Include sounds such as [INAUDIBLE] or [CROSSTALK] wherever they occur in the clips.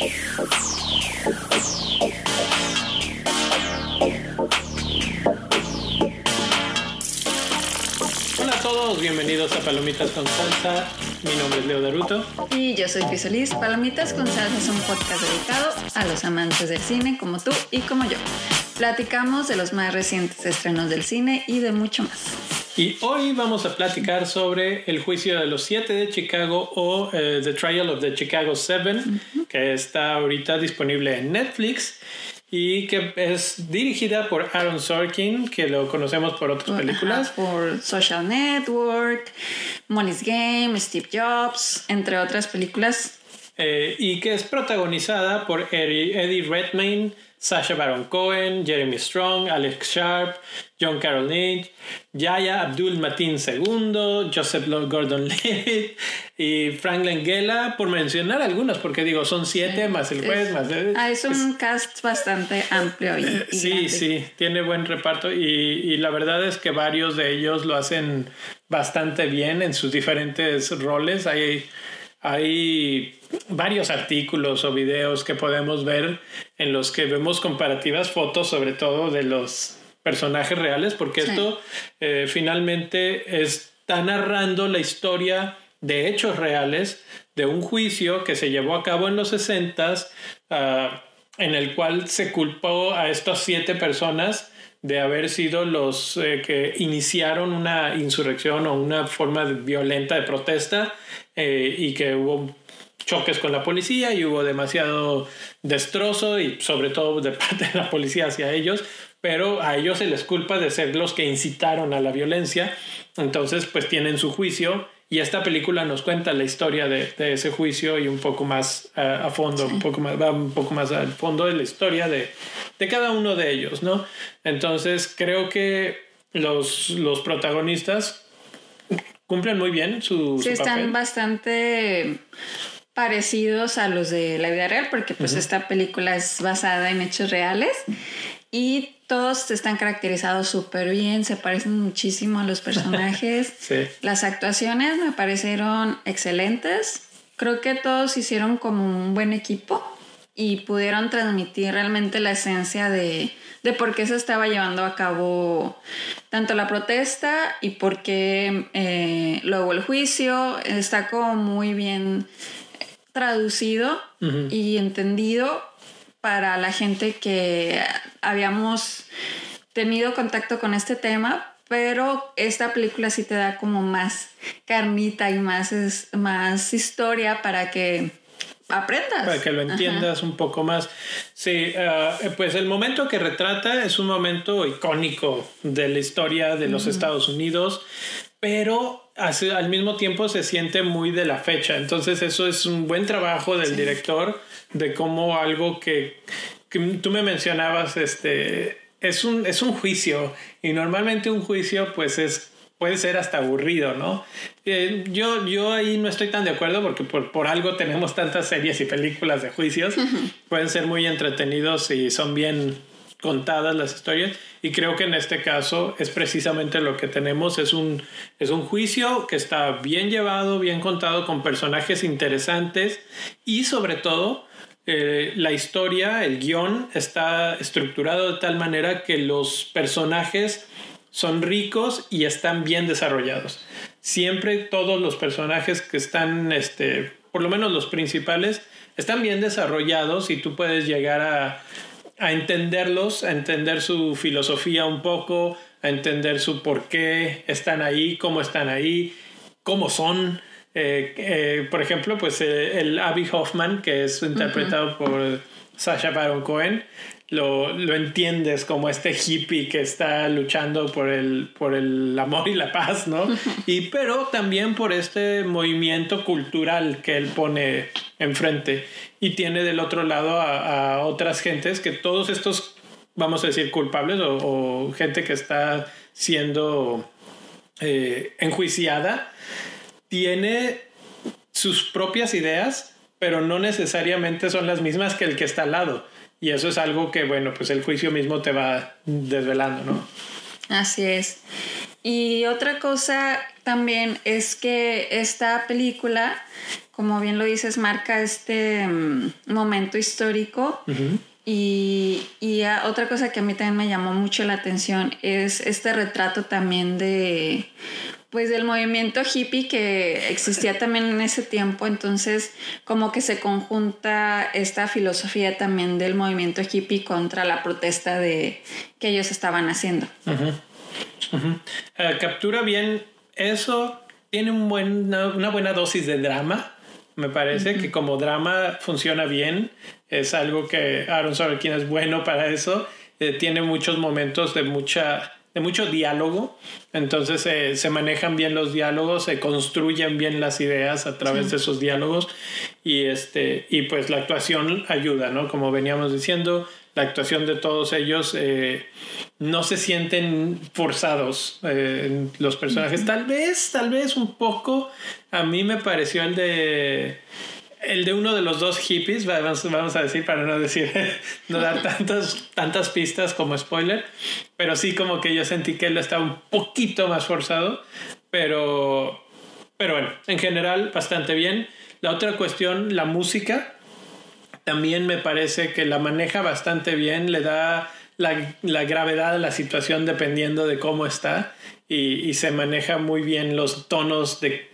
Hola a todos, bienvenidos a Palomitas con Salsa. Mi nombre es Leo Daruto. Y yo soy Crisolis. Palomitas con Salsa es un podcast dedicado a los amantes del cine como tú y como yo. Platicamos de los más recientes estrenos del cine y de mucho más. Y hoy vamos a platicar sobre el juicio de los siete de Chicago o eh, The Trial of the Chicago Seven, que está ahorita disponible en Netflix y que es dirigida por Aaron Sorkin, que lo conocemos por otras películas. Ajá, por Social Network, Molly's Game, Steve Jobs, entre otras películas. Eh, y que es protagonizada por Eddie Redmayne, Sacha Baron Cohen, Jeremy Strong, Alex Sharp, John Carroll Lynch, Yaya Abdul Mateen II, Joseph Lord Gordon [LAUGHS] Levitt y Frank Langella, por mencionar algunos, porque digo, son siete más el juez, Es- más... Ah, es un cast bastante amplio y, y Eh, Sí, grande. sí, tiene buen reparto y, y la verdad es que varios de ellos lo hacen bastante bien en sus diferentes roles. Hay, hay varios artículos o videos que podemos ver en los que vemos comparativas fotos sobre todo de los personajes reales porque Sí. esto eh, finalmente está narrando la historia de hechos reales de un juicio que se llevó a cabo en los 60 en el cual se culpó a estas siete personas de haber sido los eh, que iniciaron una insurrección o una forma de- violenta de protesta eh, y que hubo choques con la policía y hubo demasiado destrozo y sobre todo de [LAUGHS] parte de la policía hacia ellos, pero a ellos se les culpa de ser los que incitaron a la violencia, entonces pues tienen su juicio y esta película nos cuenta la historia de, de ese juicio y un poco más eh, a fondo, un poco más, va un poco más al fondo de la historia de, de cada uno de ellos, ¿no? Entonces creo que los, los protagonistas cumplen muy bien su, Sí, su están papel. bastante parecidos a los de la vida real, porque pues esta película es basada en hechos reales y todos están caracterizados súper bien, se parecen muchísimo a los personajes. [LAUGHS] Sí. Las actuaciones me parecieron excelentes. Creo que todos hicieron como un buen equipo y pudieron transmitir realmente la esencia de, de por qué se estaba llevando a cabo tanto la protesta y por qué eh, luego el juicio. Está como muy bien traducido y entendido para la gente que habíamos tenido contacto con este tema, pero esta película sí te da como más carnita y más, es- más historia para que aprendas. Para que lo Ajá. entiendas un poco más. Sí, ah, pues el momento que retrata es un momento icónico de la historia de los Estados Unidos, pero hace- al mismo tiempo se siente muy de la fecha. Entonces eso es un buen trabajo del director de cómo algo que, que tú me mencionabas, este, es un, es un juicio y normalmente un juicio pues es puede ser hasta aburrido, ¿no? Eh, yo, yo ahí no estoy tan de acuerdo porque por, por algo tenemos tantas series y películas de juicios. Pueden ser muy entretenidos y son bien contadas las historias. Y creo que en este caso es precisamente lo que tenemos. Es un, es un juicio que está bien llevado, bien contado, con personajes interesantes y sobre todo eh, la historia, el guion está estructurado de tal manera que los personajes son ricos y están bien desarrollados. Siempre todos los personajes que están, este, por lo menos los principales, están bien desarrollados y tú puedes llegar a, a entenderlos, a entender su filosofía un poco, a entender su por qué están ahí, cómo están ahí, cómo son. Eh, eh, por ejemplo, pues eh, el Abby Hoffman, que es interpretado por Sasha Baron Cohen, lo, lo entiendes como este hippie que está luchando por el, por el amor y la paz, ¿no? [LAUGHS] Y pero también por este movimiento cultural que él pone enfrente y tiene del otro lado a, a otras gentes que todos estos, vamos a decir, culpables o, o gente que está siendo eh, enjuiciada, tiene sus propias ideas, pero no necesariamente son las mismas que el que está al lado. Y eso es algo que, bueno, pues el juicio mismo te va desvelando, ¿no? Así es. Y otra cosa también es que esta película, como bien lo dices, marca este mm, momento histórico. Y, y otra cosa que a mí también me llamó mucho la atención es este retrato también de pues del movimiento hippie que existía también en ese tiempo, entonces como que se conjunta esta filosofía también del movimiento hippie contra la protesta de que ellos estaban haciendo. Eh, captura bien eso, tiene un buen, una, buena dosis de drama, me parece que como drama funciona bien, es algo que Aaron Sorkin es bueno para eso, eh, tiene muchos momentos de mucha de mucho diálogo, entonces eh, se manejan bien los diálogos, se construyen bien las ideas a través de esos diálogos y, este, y pues la actuación ayuda, ¿no? Como veníamos diciendo, la actuación de todos ellos eh, no se sienten forzados eh, los personajes. Tal vez, tal vez un poco. A mí me pareció el de el de uno de los dos hippies, vamos, a decir para no decir, [LAUGHS] no dar tantas, tantas pistas como spoiler, pero sí como que yo sentí que él estaba un poquito más forzado, pero, pero bueno, en general bastante bien. La otra cuestión, la música, también me parece que la maneja bastante bien, le da la, la gravedad de la situación dependiendo de cómo está y, y, se maneja muy bien los tonos de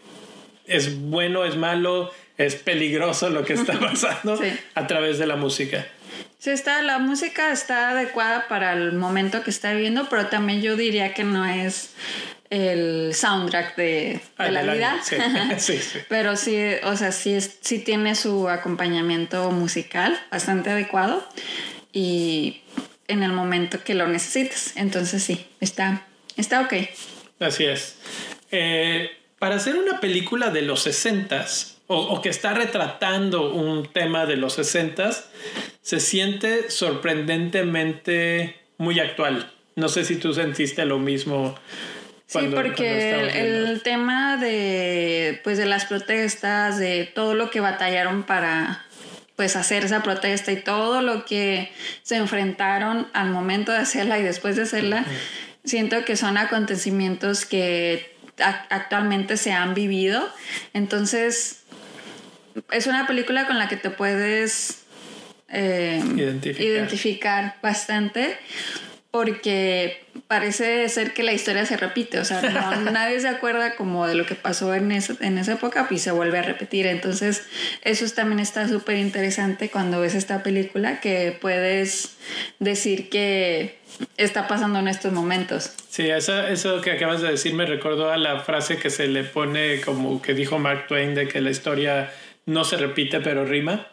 es bueno, es malo, es peligroso lo que está pasando a través de la música. Sí, está, la música está adecuada para el momento que está viviendo, pero también yo diría que no es el soundtrack de, ah, la vida. [LAUGHS] Sí. sí, Pero sí, o sea, sí, es, sí tiene su acompañamiento musical bastante adecuado y en el momento que lo necesites. Entonces sí, está, está ok. Así es. Eh, para hacer una película de los 60 o, o, que está retratando un tema de los 60 se siente sorprendentemente muy actual. No sé si tú sentiste lo mismo sí, porque el, tema de, pues, de las protestas, de todo lo que batallaron para pues hacer esa protesta y todo lo que se enfrentaron al momento de hacerla y después de hacerla, siento que son acontecimientos que actualmente se han vivido. Entonces, es una película con la que te puedes eh, identificar bastante porque parece ser que la historia se repite, o sea, [LAUGHS] nadie se acuerda como de lo que pasó en, en esa época, pues se vuelve a repetir. Entonces, eso también está súper interesante cuando ves esta película, que puedes decir que está pasando en estos momentos. Sí, eso, eso que acabas de decir me recordó a la frase que se le pone como que dijo Mark Twain de que la historia no se repite pero rima.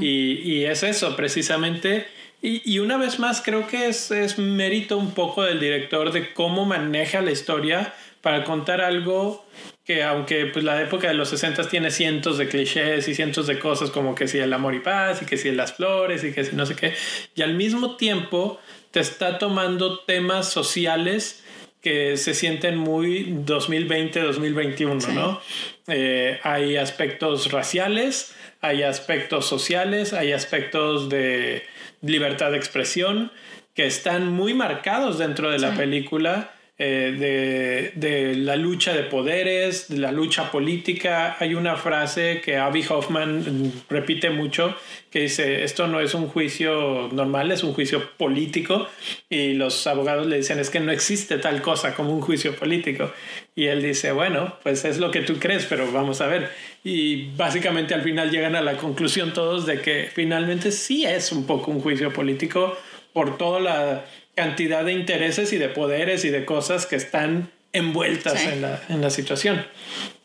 y, y es eso, precisamente. Y, una vez más, creo que es, es mérito un poco del director de cómo maneja la historia para contar algo que aunque pues la época de los 60 tiene cientos de clichés y cientos de cosas como que si el amor y paz y que si las flores y que si no sé qué, y al mismo tiempo te está tomando temas sociales que se sienten muy 2020-2021, ¿no? Eh, hay aspectos raciales, hay aspectos sociales, hay aspectos de libertad de expresión que están muy marcados dentro de la película. Eh, de, de, la lucha de poderes, de la lucha política. Hay una frase que Abby Hoffman repite mucho que dice, esto no es un juicio normal, es un juicio político. Y los abogados le dicen, es que no existe tal cosa como un juicio político. Y él dice, bueno, pues es lo que tú crees, pero vamos a ver. Y básicamente al final llegan a la conclusión todos de que finalmente sí es un poco un juicio político por toda la cantidad de intereses y de poderes y de cosas que están envueltas en, la, en, la, situación.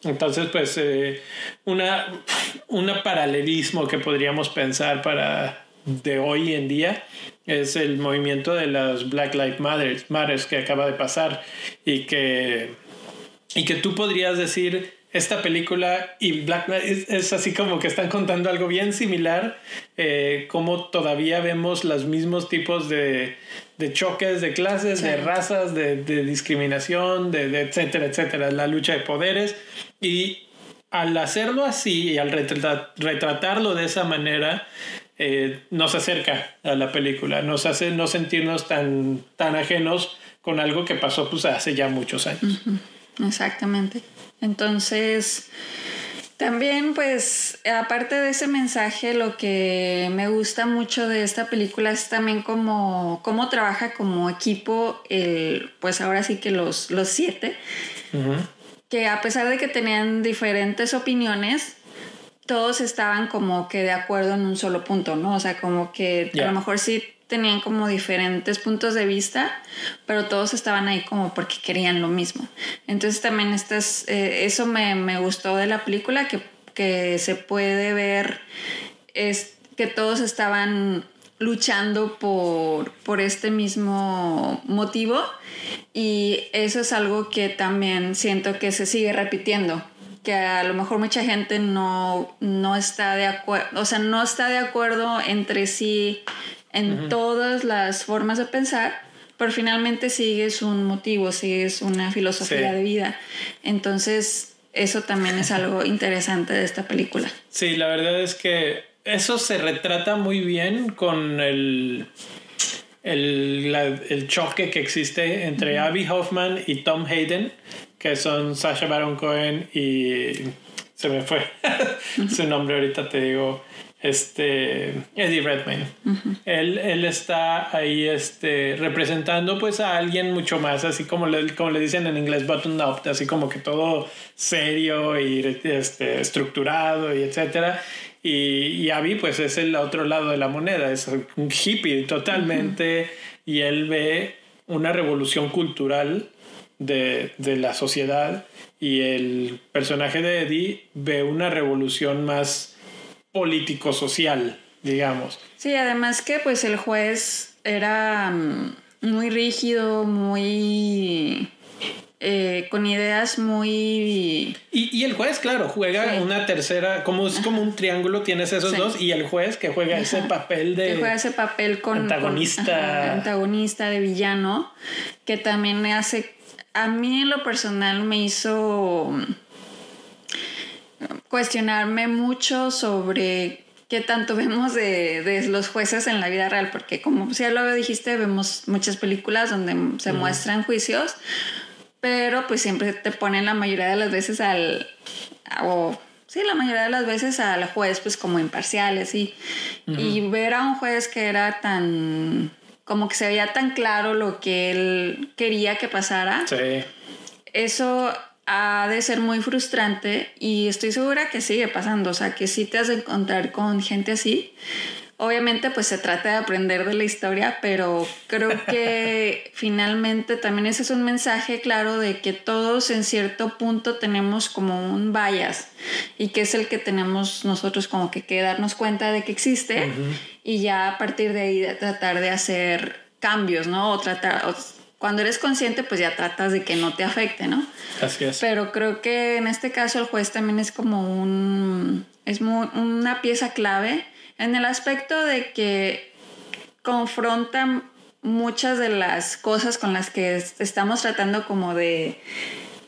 Entonces, pues, eh, una, una paralelismo que podríamos pensar para de hoy en día es el movimiento de las Black Lives Matter que acaba de pasar y que, y que tú podrías decir esta película y Black es, es, así como que están contando algo bien similar, eh, como todavía vemos los mismos tipos de, de choques de clases, de razas, de, de discriminación, de, de, etcétera, etcétera, la lucha de poderes. Y al hacerlo así y al retratarlo de esa manera, eh, nos acerca a la película, nos hace no sentirnos tan, tan ajenos con algo que pasó pues hace ya muchos años. Exactamente. Entonces, también pues aparte de ese mensaje, lo que me gusta mucho de esta película es también como cómo trabaja como equipo el, pues ahora sí que los, los siete, que a pesar de que tenían diferentes opiniones, todos estaban como que de acuerdo en un solo punto, ¿no? O sea, como que a lo mejor sí tenían como diferentes puntos de vista, pero todos estaban ahí como porque querían lo mismo. Entonces también estas, eh, eso me, me, gustó de la película, que, que se puede ver es que todos estaban luchando por, por este mismo motivo y eso es algo que también siento que se sigue repitiendo que a lo mejor mucha gente no, no está de acuerdo, o sea, no está de acuerdo entre sí en todas las formas de pensar, pero finalmente sigues un motivo, sigues una filosofía de vida. Entonces, eso también es algo [LAUGHS] interesante de esta película. Sí, la verdad es que eso se retrata muy bien con el, el, choque que existe entre Abby Hoffman y Tom Hayden, que son Sasha Baron Cohen y se me fue [LAUGHS] su nombre ahorita te digo este Eddie Redmayne. él, él, está ahí este, representando pues a alguien mucho más, así como le, como le dicen en inglés, button up, así como que todo serio y este, estructurado y etcétera. Y, y Abby pues es el otro lado de la moneda, es un hippie totalmente y él ve una revolución cultural de, de la sociedad y el personaje de Eddie ve una revolución más político-social, digamos. Sí, además que pues el juez era mm, muy rígido, muy... Eh, con ideas muy... Y, el juez, claro, juega una tercera, como es como un triángulo, tienes esos dos, y el juez que juega ese papel de... Que juega ese papel con... Antagonista. antagonista, de villano, que también me hace... A mí en lo personal me hizo cuestionarme mucho sobre qué tanto [LAUGHS] vemos de, los jueces en la vida real, porque como ya lo dijiste, vemos muchas películas donde se muestran juicios, pero pues siempre te ponen la mayoría de las veces al... o sí, la mayoría de las veces al juez pues como imparciales y, y ver a un juez que era tan... como que se veía tan claro lo que él quería que pasara. Sí. Eso ha de ser muy frustrante y estoy segura que sigue pasando, o sea, que sí te has de encontrar con gente así. Obviamente pues se trata de aprender de la historia, pero creo [LAUGHS] que finalmente también ese es un mensaje claro de que todos en cierto punto tenemos como un bias y que es el que tenemos nosotros como que, que darnos cuenta de que existe y ya a partir de ahí tratar de hacer cambios, ¿no? O tratar, cuando eres consciente, pues ya tratas de que no te afecte, ¿no? Así es. Pero creo que en este caso el juez también es como un. es una pieza clave en el aspecto de que confronta muchas de las cosas con las que estamos tratando como de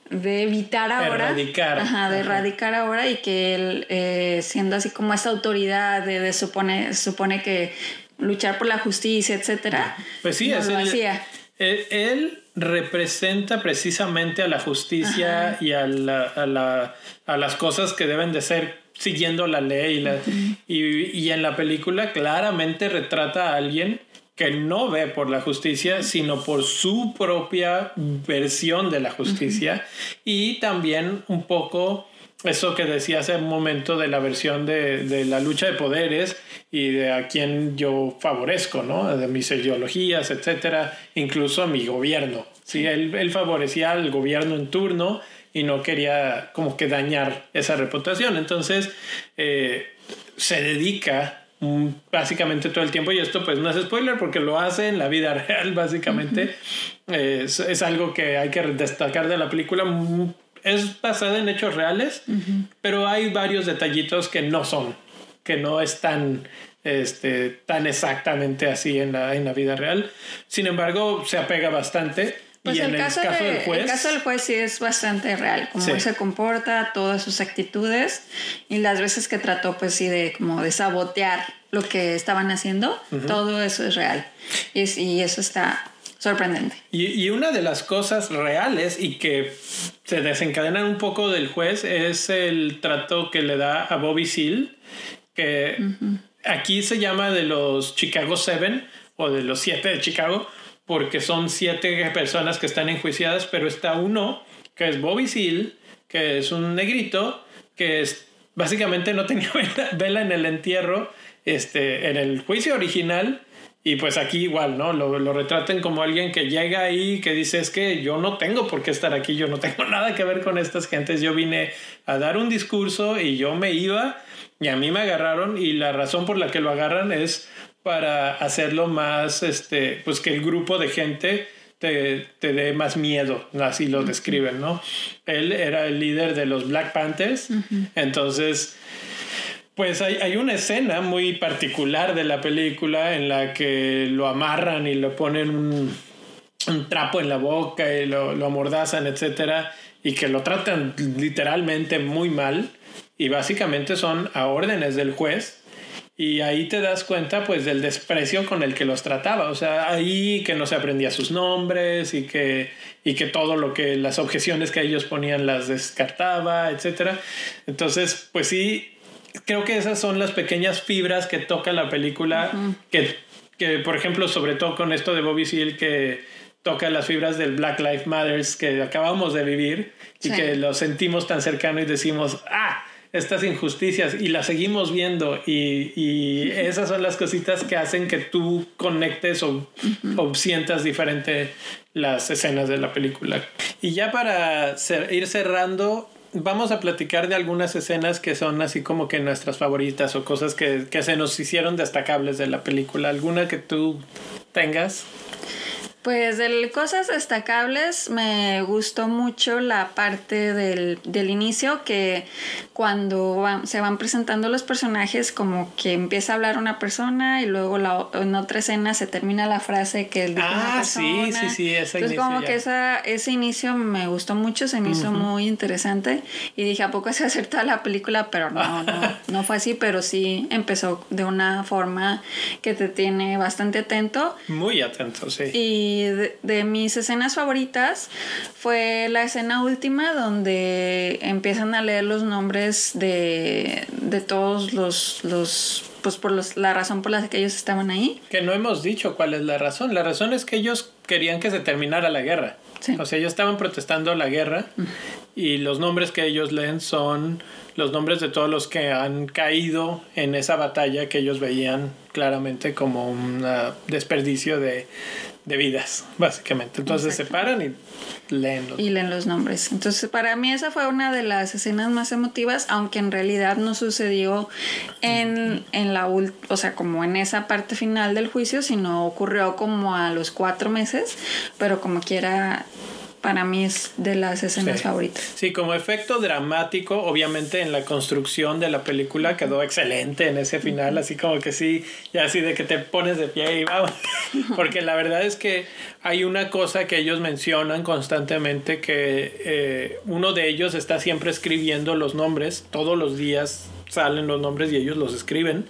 de evitar ahora. Erradicar. Ajá, de erradicar ahora y que él, eh, siendo así como esta autoridad de, de supone, supone que luchar por la justicia, etcétera. Pues sí, es él, representa precisamente a la justicia y a, a, las cosas que deben de ser siguiendo la ley. y, en la película claramente retrata a alguien que no ve por la justicia, sino por su propia versión de la justicia. Y también un poco eso que decía hace un momento de la versión de, la lucha de poderes y de a quién yo favorezco, ¿no? De mis ideologías, etcétera, incluso a mi gobierno. Sí, él, favorecía al gobierno en turno y no quería como que dañar esa reputación. Entonces, eh, se dedica básicamente todo el tiempo. Y esto pues no es spoiler porque lo hace en la vida [LAUGHS] real básicamente. Es, es, algo que hay que destacar de la película. Es basada en hechos reales, pero hay varios detallitos que no son, que no están este, tan exactamente así en la, en la vida real. Sin embargo, se apega bastante. Pues y el, en el caso, del juez. El caso del juez sí es bastante real, cómo se comporta, todas sus actitudes y las veces que trató, pues sí, de como de sabotear lo que estaban haciendo, todo eso es real. Y, y eso está sorprendente. Y, y, una de las cosas reales y que se desencadenan un poco del juez es el trato que le da a Bobby Seale, que aquí se llama de los Chicago Seven o de los siete de Chicago, porque son siete personas que están enjuiciadas, pero está uno que es Bobby Seale, que es un negrito, que es, básicamente no tenía [LAUGHS] vela, en el entierro, este, en el juicio original. Y pues aquí igual, ¿no? Lo, lo retraten como alguien que llega ahí, que dice, es que yo no tengo por qué estar aquí, yo no tengo [LAUGHS] nada que ver con estas gentes, yo vine a dar un discurso y yo me iba y a mí me agarraron y la razón por la que lo agarran es para hacerlo más, este, pues que el grupo de gente te, te dé más miedo, así lo describen, ¿no? Él era el líder de los Black Panthers, entonces, pues hay, hay, una escena muy particular de la película en la que lo amarran y le ponen un, un trapo en la boca y lo, lo amordazan, etcétera, y que lo tratan literalmente muy mal y básicamente son a órdenes del juez y ahí te das cuenta pues del desprecio con el que los trataba, o sea, ahí que no se aprendía sus nombres y que, y que todo lo que las objeciones que ellos ponían las descartaba, etcétera. Entonces, pues sí, creo que esas son las pequeñas fibras que toca la película, que, que por ejemplo, sobre todo con esto de Bobby Seale que toca las fibras del Black Lives Matters que acabamos de vivir y que lo sentimos tan cercano y decimos, ah, estas injusticias y las seguimos viendo y, y, esas son las cositas que hacen que tú conectes o, o sientas diferente las escenas de la película. Y ya para ir cerrando, vamos a platicar de algunas escenas que son así como que nuestras favoritas o cosas que, que se nos hicieron destacables de la película. ¿Alguna que tú tengas? Pues de cosas destacables me gustó mucho la parte del, del inicio que cuando se van presentando los personajes como que empieza a hablar una persona y luego la, en otra escena se termina la frase que dijo ah, una sí, sí, sí, ese Entonces como que esa, ese inicio me gustó mucho, se me hizo muy interesante y dije, ¿a poco se hacer toda la película? Pero no, no, [LAUGHS] no fue así, pero sí empezó de una forma que te tiene bastante atento. Muy atento, sí. Y de, mis escenas favoritas fue la escena última donde empiezan a leer los nombres de, de todos los, los pues por los, la razón por la que ellos estaban ahí. Que no hemos dicho cuál es la razón. La razón es que ellos querían que se terminara la guerra. O sea, ellos estaban protestando la guerra y los nombres que ellos leen son los nombres de todos los que han caído en esa batalla que ellos veían claramente como un desperdicio de, de vidas, básicamente. Entonces se paran y leen los... Y leen los nombres. Entonces para mí esa fue una de las escenas más emotivas, aunque en realidad no sucedió en, en la... O sea, como en esa parte final del juicio, sino ocurrió como a los cuatro meses, pero como quiera para mí es de las escenas favoritas. Sí, como efecto dramático, obviamente en la construcción de la película quedó excelente en ese final, así como que sí, ya así de que te pones de pie y vamos. Porque la verdad es que hay una cosa que ellos mencionan constantemente, que eh, uno de ellos está siempre escribiendo los nombres, todos los días salen los nombres y ellos los escriben.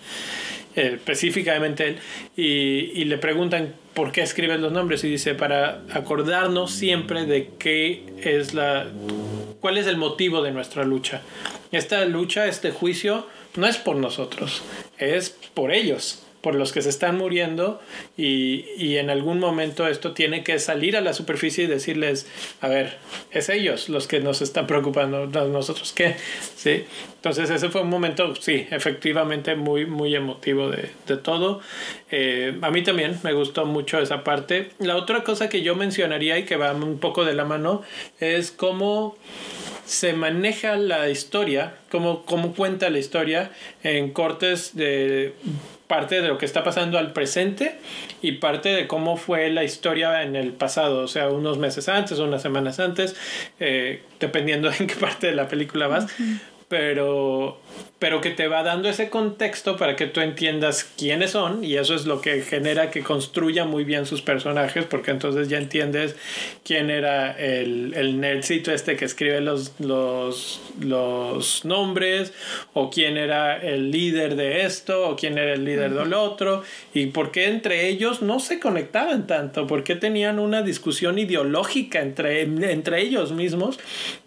Eh, específicamente él, y, y, le preguntan por qué escribes los nombres y dice para acordarnos siempre de qué es la, cuál es el motivo de nuestra lucha. Esta lucha, este juicio, no es por nosotros, es por ellos por los que se están muriendo y, y, en algún momento esto tiene que salir a la superficie y decirles, a ver, es ellos los que nos están preocupando, nosotros qué, ¿sí? Entonces ese fue un momento, sí, efectivamente muy, muy emotivo de, de todo. Eh, a mí también me gustó mucho esa parte. La otra cosa que yo mencionaría y que va un poco de la mano es cómo se maneja la historia, cómo, cómo cuenta la historia en cortes de parte de lo que está pasando al presente y parte de cómo fue la historia en el pasado, o sea, unos meses antes unas semanas antes, eh, dependiendo [LAUGHS] en qué parte de la película vas. Pero pero que te va dando ese contexto para que tú entiendas quiénes son y eso es lo que genera que construya muy bien sus personajes porque entonces ya entiendes quién era el, el nerdcito este que escribe los, los, los nombres o quién era el líder de esto o quién era el líder del otro y por qué entre ellos no se conectaban tanto, por qué tenían una discusión ideológica entre, entre ellos mismos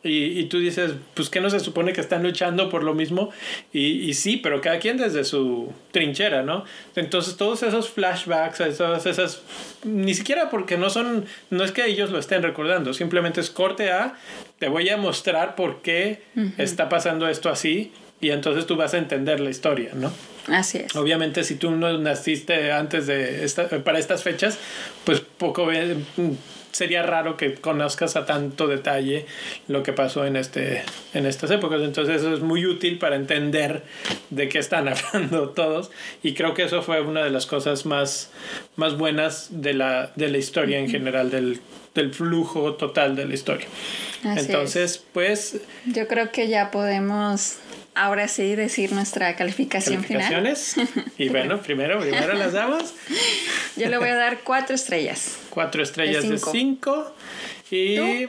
y, y tú dices, pues que no se supone que están luchando por lo mismo y, y, sí, pero cada quien desde su trinchera, ¿no? Entonces todos esos flashbacks, todas esas, ni siquiera porque no son, no es que ellos lo estén recordando, simplemente es corte A, te voy a mostrar por qué está pasando esto así y entonces tú vas a entender la historia, ¿no? Así es. Obviamente si tú no naciste antes de esta, para estas fechas, pues poco sería raro que conozcas a tanto detalle lo que pasó en, este, en estas épocas. Entonces eso es muy útil para entender de qué están [LAUGHS] hablando todos. Y creo que eso fue una de las cosas más, más buenas de la, de la historia en general, del, del flujo total de la historia. Así Entonces, es. pues... Yo creo que ya podemos ahora sí decir nuestra calificación final. Y bueno, [LAUGHS] primero, primero las damos. Yo le voy a dar cuatro estrellas. Cuatro estrellas de cinco. y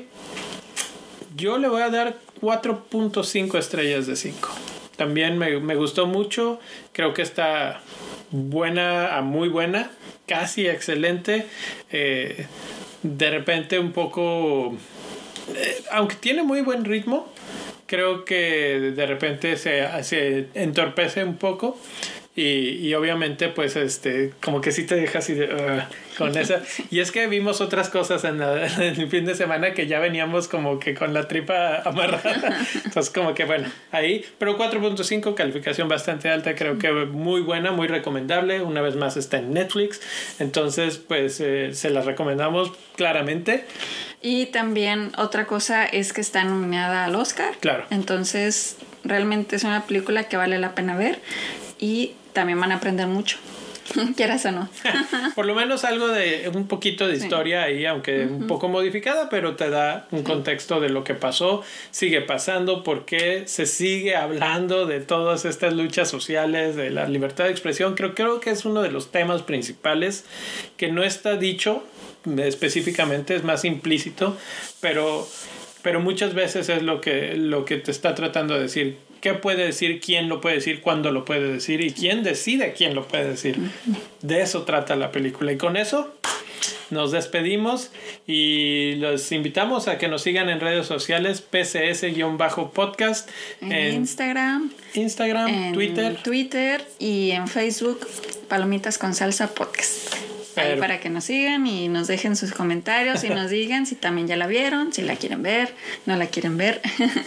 yo le voy a dar 4.5 estrellas de 5. También me, me, gustó mucho. Creo que está buena a muy buena. Casi excelente. Eh, de repente un poco... Eh, aunque tiene muy buen ritmo, creo que de repente se, se entorpece un poco. Y, y, obviamente pues este como que sí te deja así de, uh, con esa. [LAUGHS] Y es que vimos otras cosas en, [LAUGHS] en, el fin de semana que ya veníamos como que con la tripa [LAUGHS] amarrada. Entonces como que bueno ahí. Pero 4.5 calificación bastante alta creo que muy buena muy recomendable. Una vez más está en Netflix. Entonces pues eh, se la recomendamos claramente. Y también otra cosa es que está nominada al Oscar. Claro. Entonces, realmente es una película que vale la pena ver. Y también van a aprender mucho. [LAUGHS] Quieras o no. [LAUGHS] Por lo menos algo de un poquito de historia ahí, aunque un poco modificada, pero te da un contexto de lo que pasó, sigue pasando, por qué se sigue hablando de todas estas luchas sociales, de la libertad de expresión. Creo, creo que es uno de los temas principales que no está dicho específicamente, es más implícito, pero, pero muchas veces es lo que, lo que te está tratando de decir. ¿Qué puede decir? ¿Quién lo puede decir? ¿Cuándo lo puede decir? ¿Y quién decide quién lo puede decir? De eso trata la película. Y con eso nos despedimos y los invitamos a que nos sigan en redes sociales PCS-podcast. En, en, Instagram. Instagram, en Twitter. Twitter y en Facebook Palomitas con Salsa Podcast. Ahí para que nos sigan y nos dejen sus comentarios y nos [LAUGHS] digan si también ya la vieron, si la quieren ver, no la quieren ver.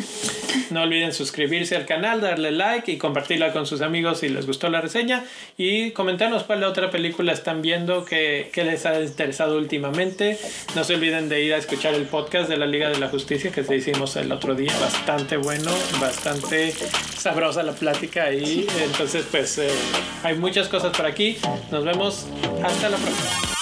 [LAUGHS] no olviden suscribirse al canal, darle like y compartirla con sus amigos si les gustó la reseña y comentarnos cuál otra película están viendo que, que les ha interesado últimamente. No se olviden de ir a escuchar el podcast de la Liga de la Justicia que te hicimos el otro día, bastante bueno, bastante sabrosa la plática ahí. Entonces, pues eh, hay muchas cosas por aquí. Nos vemos hasta la próxima. Bye.